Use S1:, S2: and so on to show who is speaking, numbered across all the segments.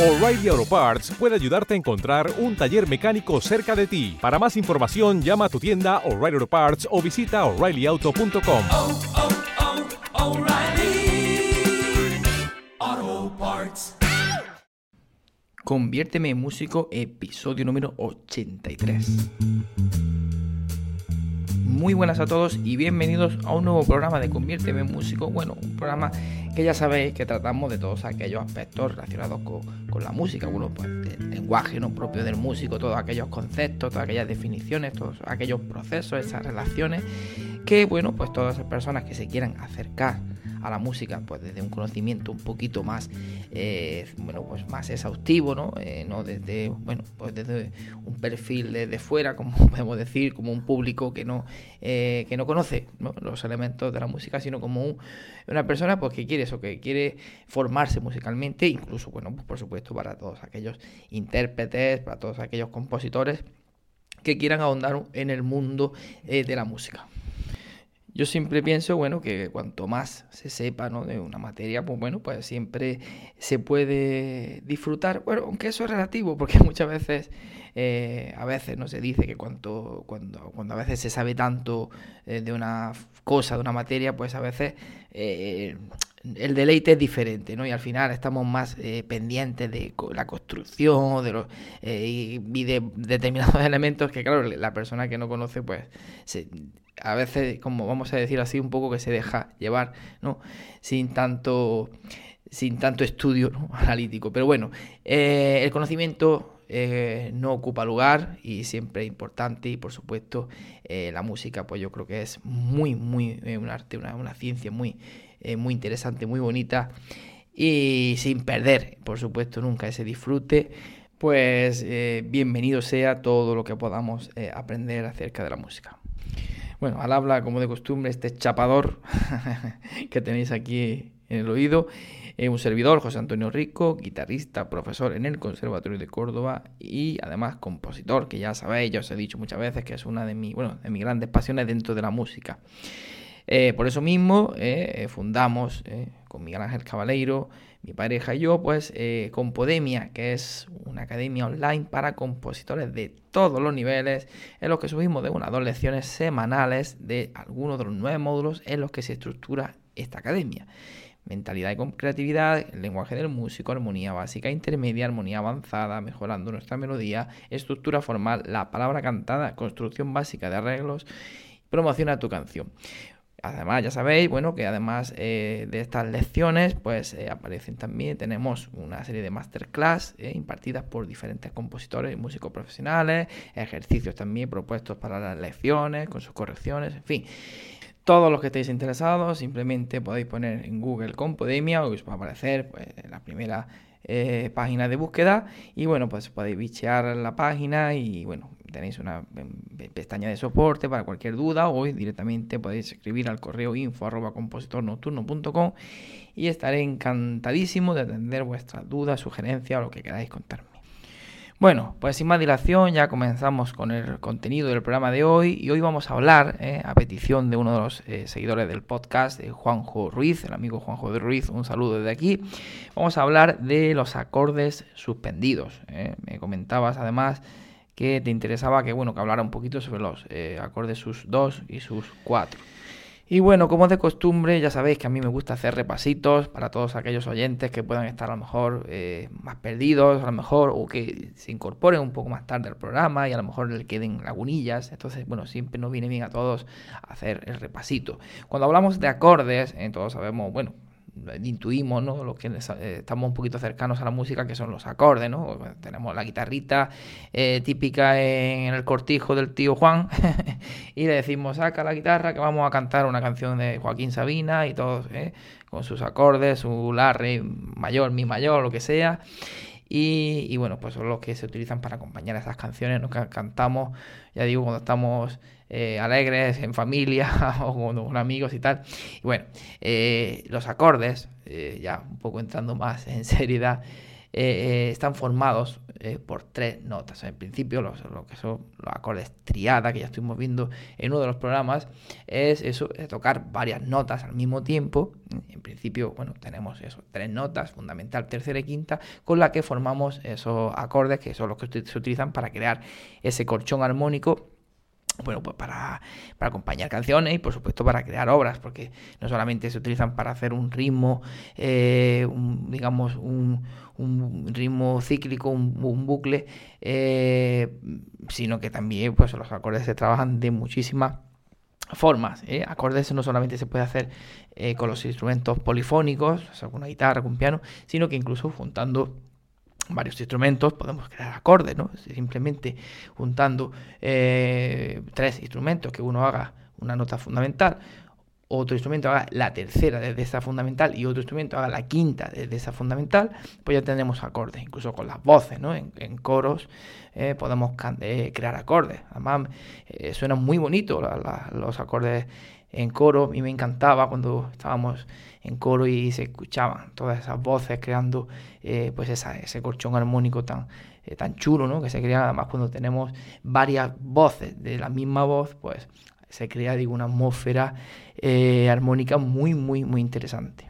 S1: O'Reilly Auto Parts puede ayudarte a encontrar un taller mecánico cerca de ti. Para más información, llama a tu tienda O'Reilly Auto Parts o visita oreillyauto.com.
S2: oh, oh, Parts.
S3: Conviérteme en músico, episodio número 83. Muy buenas a todos y bienvenidos a un nuevo programa de Conviérteme en músico. Bueno, un programa que ya sabéis que tratamos de todos aquellos aspectos relacionados con, con la música. Bueno, pues el lenguaje no propio del músico, todos aquellos conceptos, todas aquellas definiciones, todos aquellos procesos, esas relaciones que, bueno, pues todas esas personas que se quieran acercar a la música pues desde un conocimiento un poquito más eh, bueno pues más exhaustivo no eh, no desde bueno pues desde un perfil desde fuera como podemos decir como un público que no eh, que no conoce ¿no? los elementos de la música sino como un, una persona pues que quiere eso que quiere formarse musicalmente incluso bueno pues por supuesto para todos aquellos intérpretes para todos aquellos compositores que quieran ahondar en el mundo de la música yo siempre pienso, bueno, que cuanto más se sepa ¿no? de una materia, pues bueno, pues siempre se puede disfrutar. Bueno, aunque eso es relativo, porque muchas veces, eh, a veces no se dice que cuanto, cuando, cuando a veces se sabe tanto eh, de una cosa, de una materia, pues a veces eh, el deleite es diferente, ¿no? Y al final estamos más eh, pendientes de la construcción de los, eh, y de determinados elementos que, claro, la persona que no conoce, pues se, a veces, como vamos a decir así, un poco que se deja llevar, ¿no? Sin tanto, sin tanto estudio analítico. Pero bueno, eh, el conocimiento eh, no ocupa lugar y siempre es importante y por supuesto eh, la música pues yo creo que es muy muy un arte una, una ciencia muy muy interesante muy bonita y sin perder por supuesto nunca ese disfrute pues bienvenido sea todo lo que podamos aprender acerca de la música bueno, al habla, como de costumbre, este chapador que tenéis aquí en el oído. Eh, un servidor, José Antonio Rico, guitarrista, profesor en el Conservatorio de Córdoba y además compositor, que ya sabéis, ya os he dicho muchas veces que es una de, mi, bueno, de mis grandes pasiones dentro de la música. Eh, por eso mismo eh, fundamos con Miguel Ángel Cabaleiro, mi pareja y yo, pues eh, Compodemia, que es una academia online para compositores de todos los niveles, en los que subimos de una dos lecciones semanales de algunos de los nueve módulos en los que se estructura esta academia. Mentalidad y creatividad, lenguaje del músico, armonía básica, intermedia, armonía avanzada, mejorando nuestra melodía, estructura formal, la palabra cantada, construcción básica de arreglos, promociona tu canción. Además, ya sabéis, bueno, que además eh, de estas lecciones, pues eh, aparecen también, tenemos una serie de masterclass eh, impartidas por diferentes compositores y músicos profesionales, ejercicios también propuestos para las lecciones, con sus correcciones, en fin. Todos los que estéis interesados, simplemente podéis poner en Google Compodemia o os va a aparecer pues, la primera página de búsqueda y bueno, pues podéis bichear la página y bueno, tenéis una pestaña de soporte para cualquier duda o directamente podéis escribir al correo info arroba compositornocturno.com y estaré encantadísimo de atender vuestras dudas, sugerencias o lo que queráis contarme. Bueno, pues sin más dilación ya comenzamos con el contenido del programa de hoy y hoy vamos a hablar, eh, a petición de uno de los eh, seguidores del podcast, de Juanjo Ruiz, el amigo Juanjo de Ruiz, un saludo desde aquí, vamos a hablar de los acordes suspendidos. Eh. Me comentabas además que te interesaba que, bueno, que hablara un poquito sobre los acordes sus 2 y sus 4. Y bueno, como de costumbre, ya sabéis que a mí me gusta hacer repasitos para todos aquellos oyentes que puedan estar a lo mejor eh, más perdidos, a lo mejor, o que se incorporen un poco más tarde al programa y a lo mejor le queden lagunillas. Entonces, bueno, siempre nos viene bien a todos hacer el repasito. Cuando hablamos de acordes, eh, todos sabemos, bueno, intuimos, ¿no? Los que eh, estamos un poquito cercanos a la música, que son los acordes, ¿no? Tenemos la guitarrita eh, típica en el cortijo del tío Juan y le decimos, saca la guitarra que vamos a cantar una canción de Joaquín Sabina y todos, ¿eh? con sus acordes, su la, re mayor, mi mayor, lo que sea. Y, bueno, pues son los que se utilizan para acompañar esas canciones, ¿no? que cantamos, ya digo, cuando estamos eh, alegres, en familia o con, amigos y tal. Y bueno, eh, los acordes, eh, ya un poco entrando más en seriedad, están formados por tres notas. En principio, los, lo que son los acordes triada, que ya estuvimos viendo en uno de los programas, es eso, tocar varias notas al mismo tiempo. En principio, bueno, tenemos eso, tres notas, fundamental, tercera y quinta, con la que formamos esos acordes que son los que se utilizan para crear ese colchón armónico bueno, pues para, acompañar canciones y por supuesto para crear obras, porque no solamente se utilizan para hacer un ritmo, eh, digamos, un, ritmo cíclico, un, bucle, eh, sino que también pues los acordes se trabajan de muchísimas formas. ¿eh? Acordes no solamente se puede hacer con los instrumentos polifónicos, o sea, con una guitarra, con un piano, sino que incluso juntando varios instrumentos podemos crear acordes, ¿no? Simplemente juntando eh, tres instrumentos, que uno haga una nota fundamental, otro instrumento haga la tercera desde esa fundamental y otro instrumento haga la quinta desde esa fundamental, pues ya tenemos acordes, incluso con las voces, ¿no? En, coros eh, podemos eh, crear acordes. Además, suenan muy bonitos los acordes en coro. A mí me encantaba cuando estábamos en coro y se escuchaban todas esas voces creando eh, pues ese colchón armónico tan, eh, tan chulo, ¿no? Que se crea además cuando tenemos varias voces de la misma voz, pues se crea, digo, una atmósfera eh, armónica muy, muy, muy interesante.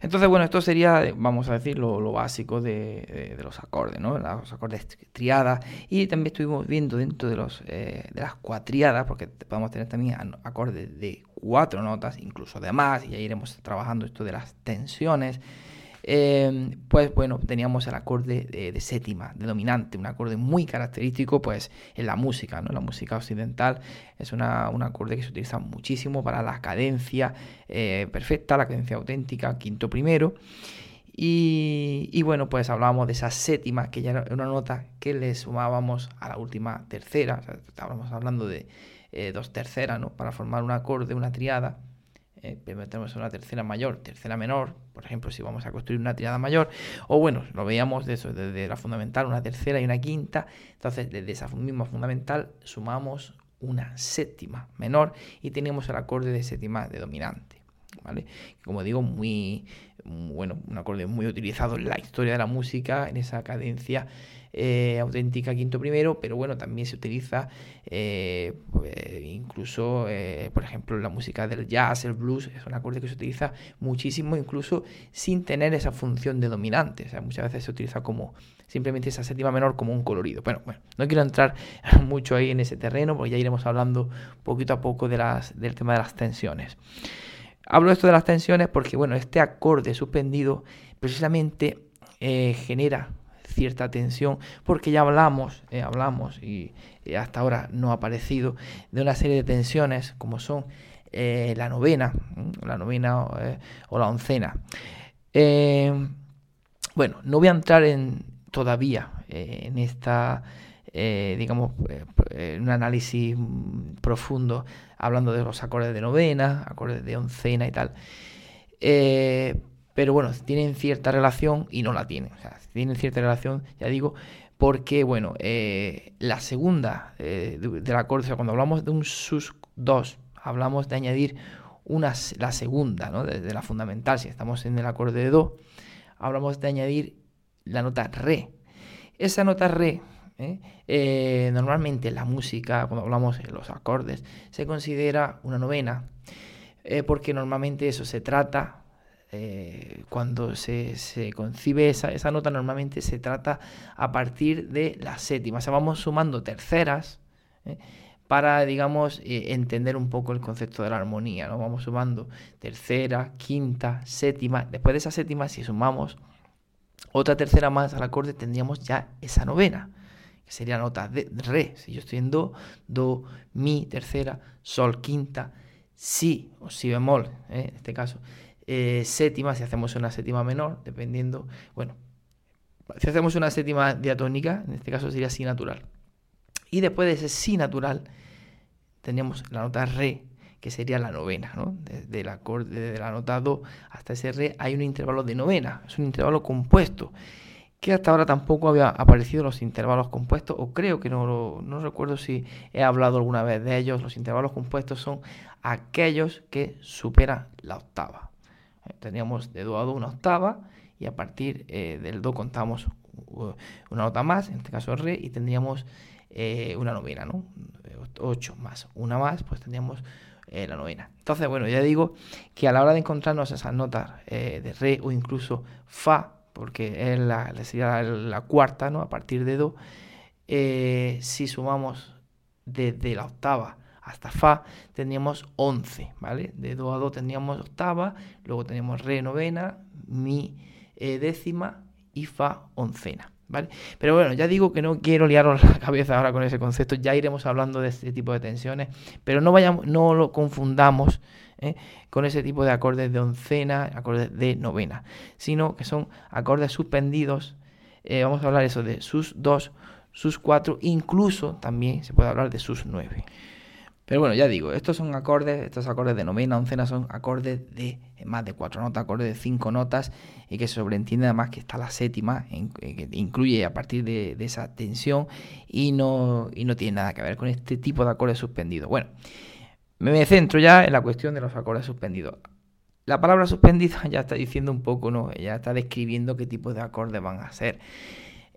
S3: Entonces, bueno, esto sería, vamos a decir, lo, básico de, los acordes, ¿no? Los acordes triadas. Y también estuvimos viendo dentro de, los, de las cuatriadas, porque podemos tener también acordes de cuatro notas, incluso de más, y ya iremos trabajando esto de las tensiones. Em, pues bueno, teníamos el acorde de, séptima, de dominante, un acorde muy característico pues en la música, ¿no? La música occidental es una, un acorde que se utiliza muchísimo para la cadencia eh, perfecta, la cadencia auténtica, quinto primero. Y, bueno, pues hablábamos de esa séptima, que ya era una nota que le sumábamos a la última tercera, estábamos hablando de eh, dos terceras, ¿no? Para formar un acorde, una triada. Eh, tenemos una tercera mayor, tercera menor, por ejemplo, si vamos a construir una triada mayor, o bueno, lo veíamos de eso, desde la fundamental, una tercera y una quinta, entonces desde esa misma fundamental sumamos una séptima menor y tenemos el acorde de séptima de dominante, Como digo, muy, bueno, un acorde muy utilizado en la historia de la música, en esa cadencia eh, auténtica quinto primero, pero bueno, también se utiliza eh, pues, incluso, eh, por ejemplo, la música del jazz, el blues, es un acorde que se utiliza muchísimo, incluso sin tener esa función de dominante. O sea, muchas veces se utiliza como simplemente esa séptima menor como un colorido. Bueno, bueno, no quiero entrar mucho ahí en ese terreno, porque ya iremos hablando poquito a poco del tema de las tensiones. Hablo esto de las tensiones porque, bueno, este acorde suspendido precisamente genera cierta tensión, porque ya hablamos, eh, hablamos y, hasta ahora no ha aparecido de una serie de tensiones como son eh, la novena, la novena eh, o la oncena. bueno, no voy a entrar en todavía en esta, digamos, un análisis profundo hablando de los acordes de novena, acordes de oncena y tal pero bueno, tienen cierta relación y no la tienen. O sea, tienen cierta relación, ya digo, porque, bueno, eh, la segunda eh, del acorde, o sea, cuando hablamos de un sus 2, hablamos de añadir una, la segunda, ¿no? De, la fundamental, si estamos en el acorde de do, hablamos de añadir la nota re. Esa nota re, ¿eh? normalmente en la música, cuando hablamos de los acordes, se considera una novena, porque normalmente eso se trata eh, cuando se, concibe esa, nota normalmente se trata a partir de la séptima. O sea, vamos sumando terceras ¿eh? para, digamos, eh, entender un poco el concepto de la armonía. ¿no? Vamos sumando tercera, quinta, séptima. Después de esa séptima, si sumamos otra tercera más al acorde, tendríamos ya esa novena. Sería nota de re. Si yo estoy en do, do, mi, tercera, sol, quinta, si o si bemol, en este caso eh, séptima, si hacemos una séptima menor, dependiendo, bueno, si hacemos una séptima diatónica, en este caso sería si natural. Y después de ese si natural, tendríamos la nota re, que sería la novena, ¿no? Desde el acorde, desde la nota do hasta ese re hay un intervalo de novena, es un intervalo compuesto, que hasta ahora tampoco había aparecido los intervalos compuestos, o creo que no, no recuerdo si he hablado alguna vez de ellos, los intervalos compuestos son aquellos que superan la octava. Teníamos de do a do una octava y a partir del do contamos una nota más, en este caso re, y tendríamos una novena, ¿no? 8 más una más, pues tendríamos la novena. Entonces, bueno, ya digo que a la hora de encontrarnos esas notas de re o incluso fa, porque es la, cuarta, ¿no? A partir de do, si sumamos desde la octava hasta Fa tendríamos 11, ¿vale? De Do a Do tendríamos octava, luego teníamos Re novena, Mi eh, décima y Fa oncena, ¿vale? Pero bueno, ya digo que no quiero liaros la cabeza ahora con ese concepto, ya iremos hablando de este tipo de tensiones, pero no, vayamos, no lo confundamos ¿eh? con ese tipo de acordes de oncena, acordes de novena, sino que son acordes suspendidos, eh, vamos a hablar eso de sus dos, sus cuatro, incluso también se puede hablar de sus nueve. Pero bueno, ya digo, estos son acordes, estos acordes de novena, oncena son acordes de más de cuatro notas, acordes de cinco notas, y que sobreentiende además que está la séptima, que incluye a partir de, esa tensión, y no, y no tiene nada que ver con este tipo de acordes suspendidos. Bueno, me centro ya en la cuestión de los acordes suspendidos. La palabra suspendida ya está diciendo un poco, ¿no? Ya está describiendo qué tipo de acordes van a ser.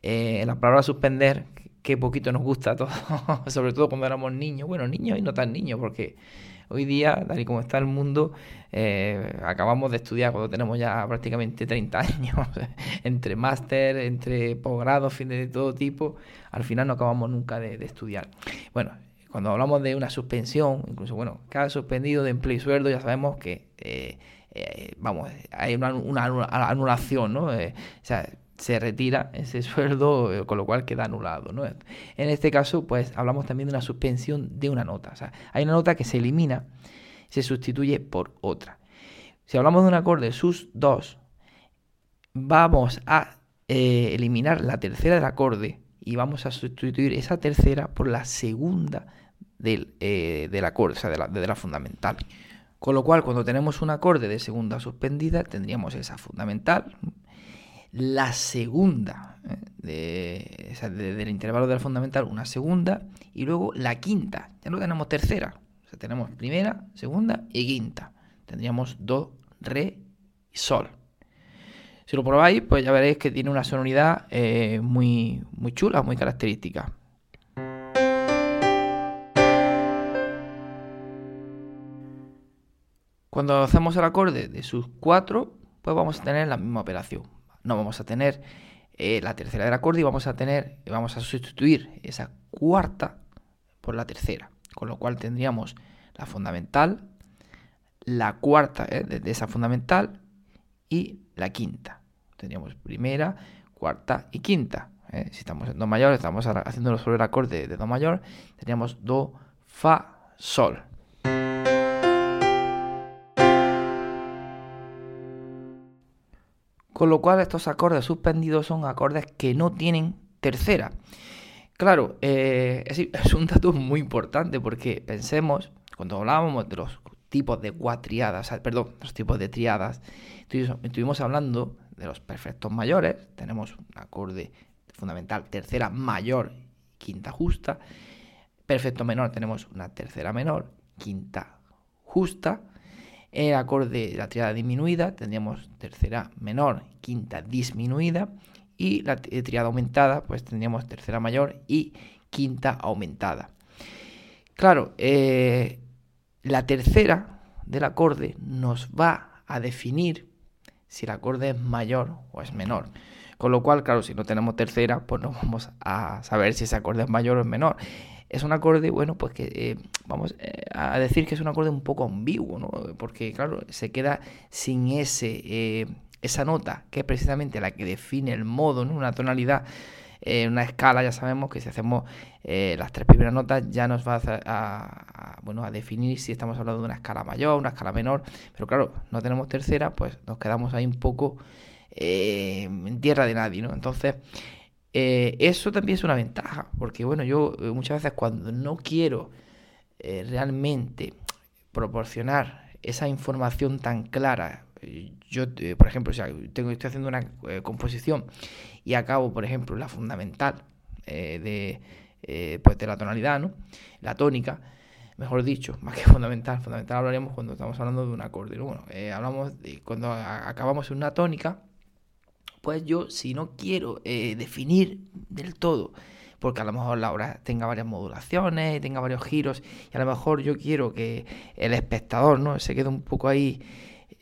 S3: Eh, la palabra suspender, que poquito nos gusta a todos, sobre todo cuando éramos niños, bueno, niños y no tan niños, porque hoy día, tal y como está el mundo, eh, acabamos de estudiar cuando tenemos ya prácticamente 30 años, entre máster, entre posgrado, fin de todo tipo, al final no acabamos nunca de, estudiar. Bueno, cuando hablamos de una suspensión, incluso, bueno, cada suspendido de empleo y sueldo, ya sabemos que, eh, eh, vamos, hay una, una, anulación, ¿no? o sea, se retira ese sueldo, eh, con lo cual queda anulado. ¿no? En este caso, pues hablamos también de una suspensión de una nota. O sea, hay una nota que se elimina, se sustituye por otra. Si hablamos de un acorde sus 2, vamos a eh, eliminar la tercera del acorde y vamos a sustituir esa tercera por la segunda del, eh, acorde, o sea, de la, de la fundamental. Con lo cual, cuando tenemos un acorde de segunda suspendida, tendríamos esa fundamental, la segunda, ¿eh? del intervalo de la fundamental, una segunda, y luego la quinta. Ya no tenemos tercera. Tenemos primera, segunda y quinta. Tendríamos do, re y sol. Si lo probáis, pues ya veréis que tiene una sonoridad eh, muy, muy chula, muy característica. Cuando hacemos el acorde de sus cuatro, pues vamos a tener la misma operación no vamos a tener eh, la tercera del acorde y vamos a tener, vamos a sustituir esa cuarta por la tercera, con lo cual tendríamos la fundamental, la cuarta eh, de, esa fundamental y la quinta. Tendríamos primera, cuarta y quinta. Eh. Si estamos en do mayor, estamos haciéndolo sobre el acorde de do mayor, tendríamos do, fa, sol. Con lo cual estos acordes suspendidos son acordes que no tienen tercera. Claro, eh, es, un dato muy importante porque pensemos, cuando hablábamos de los tipos de cuatriadas, perdón, los tipos de triadas, estuvimos hablando de los perfectos mayores, tenemos un acorde fundamental tercera mayor, quinta justa, perfecto menor tenemos una tercera menor, quinta justa, el acorde de la triada disminuida tendríamos tercera menor, quinta disminuida. Y la triada aumentada, pues tendríamos tercera mayor y quinta aumentada. Claro, eh, la tercera del acorde nos va a definir si el acorde es mayor o es menor. Con lo cual, claro, si no tenemos tercera, pues no vamos a saber si ese acorde es mayor o es menor es un acorde, bueno, pues que eh, vamos eh, a decir que es un acorde un poco ambiguo, ¿no? Porque, claro, se queda sin ese, eh, esa nota, que es precisamente la que define el modo, ¿no? Una tonalidad, una escala, ya sabemos que si hacemos las tres primeras notas ya nos va a, bueno, a definir si estamos hablando de una escala mayor, una escala menor, pero claro, no tenemos tercera, pues nos quedamos ahí un poco en tierra de nadie, ¿no? Entonces, eh, eso también es una ventaja, porque bueno, yo eh, muchas veces cuando no quiero eh, realmente proporcionar esa información tan clara, yo, por ejemplo, tengo, estoy haciendo una composición y acabo, por ejemplo, la fundamental de, pues de la tonalidad, ¿no? La tónica, mejor dicho, más que fundamental. Fundamental hablaríamos cuando estamos hablando de un acorde. Bueno, hablamos cuando acabamos una tónica, Pues yo, si no quiero eh, definir del todo, porque a lo mejor la obra tenga varias modulaciones, tenga varios giros, y a lo mejor yo quiero que el espectador ¿no? se quede un poco ahí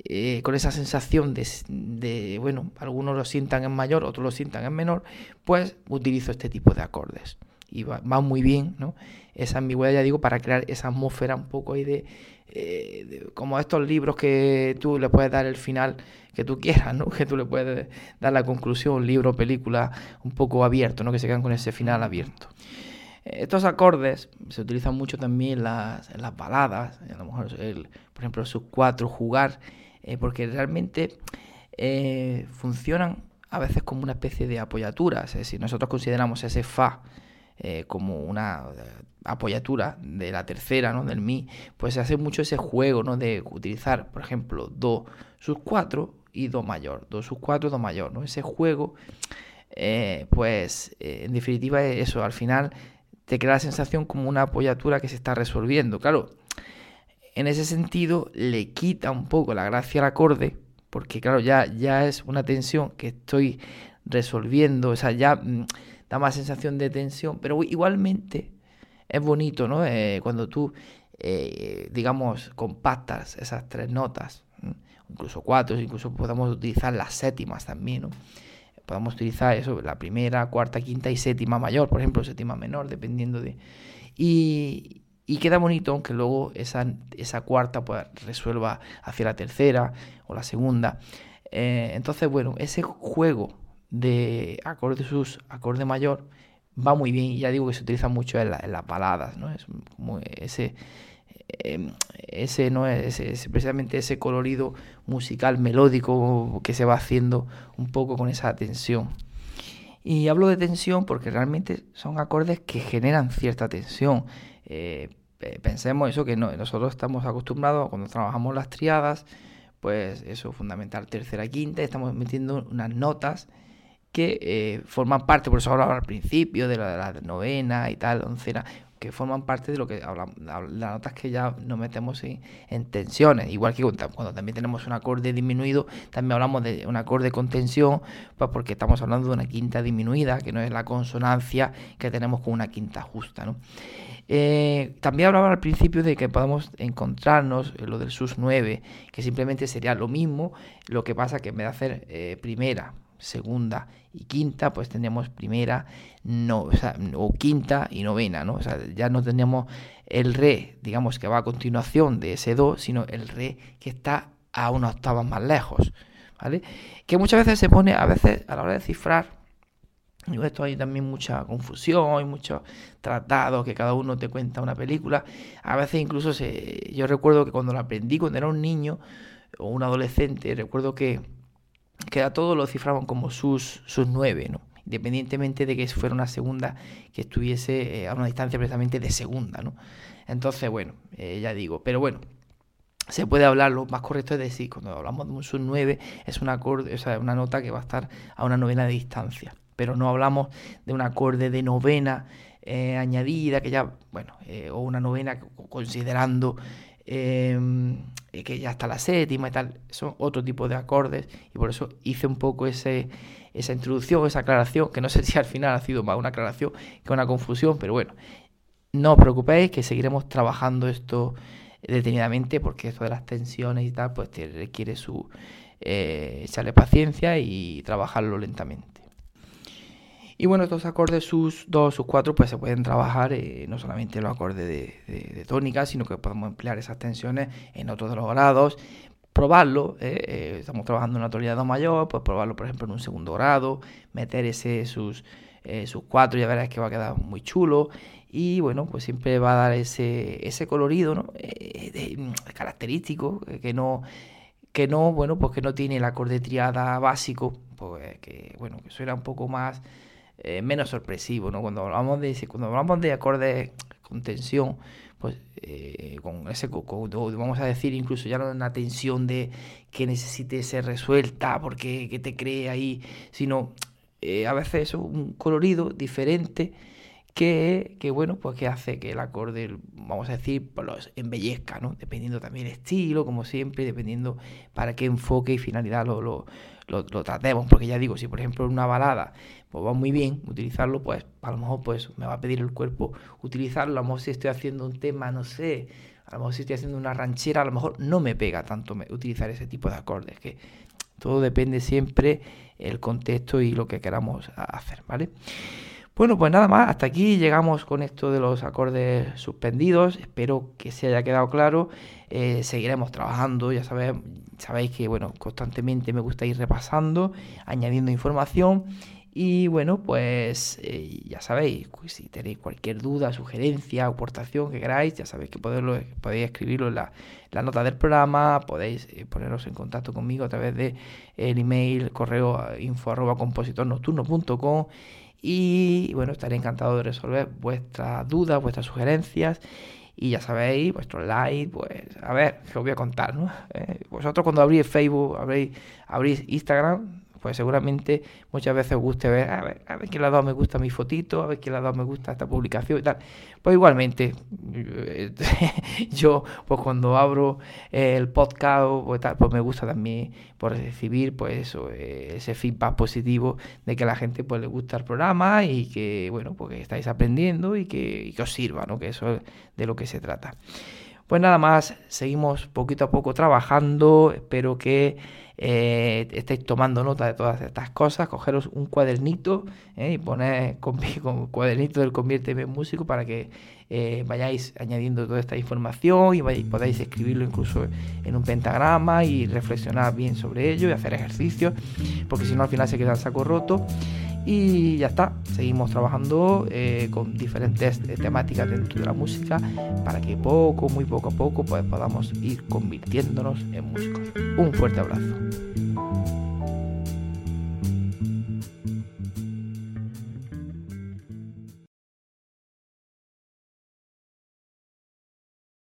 S3: eh, con esa sensación de, bueno, algunos lo sientan en mayor, otros lo sientan en menor, pues utilizo este tipo de acordes. Y va, muy bien, ¿no? Esa ambigüedad, ya digo, para crear esa atmósfera un poco ahí de, eh, como estos libros que tú le puedes dar el final que tú quieras, ¿no? Que tú le puedes dar la conclusión, libro, película, un poco abierto, ¿no? Que se quedan con ese final abierto. Estos acordes se utilizan mucho también en las, en las baladas, a lo mejor, por ejemplo, sus cuatro, jugar, eh, porque realmente eh, funcionan a veces como una especie de apoyatura. Si nosotros consideramos ese Fa eh, como una apoyatura de la tercera, ¿no? del Mi, pues se hace mucho ese juego ¿no? de utilizar, por ejemplo, Do sus 4 y Do mayor, Do sus 4, Do mayor, ¿no? Ese juego, pues en definitiva eso, al final te crea la sensación como una apoyatura que se está resolviendo. Claro, en ese sentido le quita un poco la gracia al acorde, porque claro, ya, ya es una tensión que estoy resolviendo, o sea, ya mm, da más sensación de tensión, pero igualmente es bonito, ¿no? Eh, cuando tú, eh, digamos, compactas esas tres notas, incluso cuatro, incluso podemos utilizar las séptimas también, ¿no? Podemos utilizar eso, la primera, cuarta, quinta y séptima mayor, por ejemplo, séptima menor, dependiendo de... Y, y queda bonito, aunque luego esa, esa cuarta pues, resuelva hacia la tercera o la segunda. Eh, entonces, bueno, ese juego de acorde sus, acorde mayor, va muy bien. Y ya digo que se utiliza mucho en, las baladas, ¿no? Es ese, em, ese, ¿no? es precisamente ese colorido musical melódico que se va haciendo un poco con esa tensión. Y hablo de tensión porque realmente son acordes que generan cierta tensión. Eh, pensemos eso que no, nosotros estamos acostumbrados cuando trabajamos las triadas, pues eso, fundamental, tercera, quinta, estamos metiendo unas notas que eh, forman parte, por eso hablaba al principio de la, novena y tal, oncena, que forman parte de lo que hablamos, las notas que ya nos metemos en, tensiones, igual que cuando también tenemos un acorde disminuido, también hablamos de un acorde con tensión, pues porque estamos hablando de una quinta disminuida, que no es la consonancia que tenemos con una quinta justa, ¿no? Eh, también hablaba al principio de que podemos encontrarnos en lo del SUS 9, que simplemente sería lo mismo, lo que pasa que en vez de hacer eh, primera, segunda y quinta, pues tendríamos primera, no, o, quinta y novena, ¿no? O sea, ya no tendríamos el re, digamos, que va a continuación de ese do, sino el re que está a una octava más lejos, ¿vale? Que muchas veces se pone, a veces a la hora de cifrar, y esto hay también mucha confusión, y muchos tratados que cada uno te cuenta una película. A veces incluso se, yo recuerdo que cuando lo aprendí, cuando era un niño o un adolescente, recuerdo que, que a todos lo cifraban como sus, sus nueve, ¿no? independientemente de que fuera una segunda que estuviese eh, a una distancia precisamente de segunda. ¿no? Entonces, bueno, eh, ya digo, pero bueno, se puede hablar, lo más correcto es decir, cuando hablamos de un sus 9, es una, acorde, o sea, una nota que va a estar a una novena de distancia pero no hablamos de un acorde de novena eh, añadida, que ya, bueno, o una novena considerando em, que ya está la séptima y tal, son otro tipo de acordes y por eso hice un poco ese, esa introducción, esa aclaración, que no sé si al final ha sido más una aclaración que una confusión, pero bueno, no os preocupéis que seguiremos trabajando esto detenidamente porque esto de las tensiones y tal, pues requiere su eh, echarle paciencia y trabajarlo lentamente. Y bueno, estos acordes sus 2, sus 4, pues se pueden trabajar eh, no solamente en los acordes de, tónica, sino que podemos emplear esas tensiones en otros de los grados. Probarlo, eh, eh, estamos trabajando en una tonalidad do mayor, pues probarlo por ejemplo en un segundo grado, meter ese sus, sus 4, ya verás que va a quedar muy chulo. Y bueno, pues siempre va a dar ese, ese colorido ¿no? característico, que no, que no, bueno, pues que no tiene el acorde triada básico, pues que bueno, que suena un poco más eh, menos sorpresivo, ¿no? Cuando hablamos de cuando hablamos de acordes con tensión, pues eh, con ese vamos a decir incluso ya no una tensión de que necesite ser resuelta porque que te cree ahí, sino eh, a veces es un colorido diferente que, que, bueno, pues que hace que el acorde, vamos a decir, pues los embellezca, ¿no? Dependiendo también el estilo, como siempre, dependiendo para qué enfoque y finalidad lo, lo, tratemos, porque ya digo, si por ejemplo una balada pues va muy bien utilizarlo, pues a lo mejor pues me va a pedir el cuerpo utilizarlo, a lo mejor si estoy haciendo un tema, no sé, a lo mejor si estoy haciendo una ranchera, a lo mejor no me pega tanto utilizar ese tipo de acordes, que todo depende siempre el contexto y lo que queramos hacer, ¿vale? Bueno, pues nada más, hasta aquí llegamos con esto de los acordes suspendidos. Espero que se haya quedado claro. Eh, seguiremos trabajando, ya sabéis, sabéis que bueno, constantemente me gusta ir repasando, añadiendo información. Y bueno, pues eh, ya sabéis, pues, si tenéis cualquier duda, sugerencia, aportación que queráis, ya sabéis que podéis, podéis escribirlo en la, nota del programa, podéis eh, poneros en contacto conmigo a través de el email, correo info arroba compositornocturno.com y bueno, estaré encantado de resolver vuestras dudas, vuestras sugerencias. Y ya sabéis, vuestro like, pues, a ver, que os voy a contar, ¿no? Eh, vosotros cuando abrís Facebook, abrís, abrís Instagram, pues seguramente muchas veces os guste ver, a ver, a ver quién le ha dado me gusta mi fotito, a ver quién le ha dado me gusta esta publicación y tal. Pues igualmente, yo pues cuando abro el podcast pues, tal, pues me gusta también por recibir pues eso, ese feedback positivo de que a la gente pues le gusta el programa y que bueno, pues que estáis aprendiendo y que, y que os sirva, ¿no? Que eso es de lo que se trata. Pues nada más, seguimos poquito a poco trabajando, espero que eh, estáis tomando nota de todas estas cosas, cogeros un cuadernito eh, y poner con, con cuadernito del Conviérteme en Músico para que eh, vayáis añadiendo toda esta información y podáis escribirlo incluso en un pentagrama y reflexionar bien sobre ello y hacer ejercicios, porque si no al final se queda el saco roto. Y ya está, seguimos trabajando eh, con diferentes eh, temáticas dentro de la música para que poco, muy poco a poco pues, podamos ir convirtiéndonos en músicos. Un fuerte abrazo.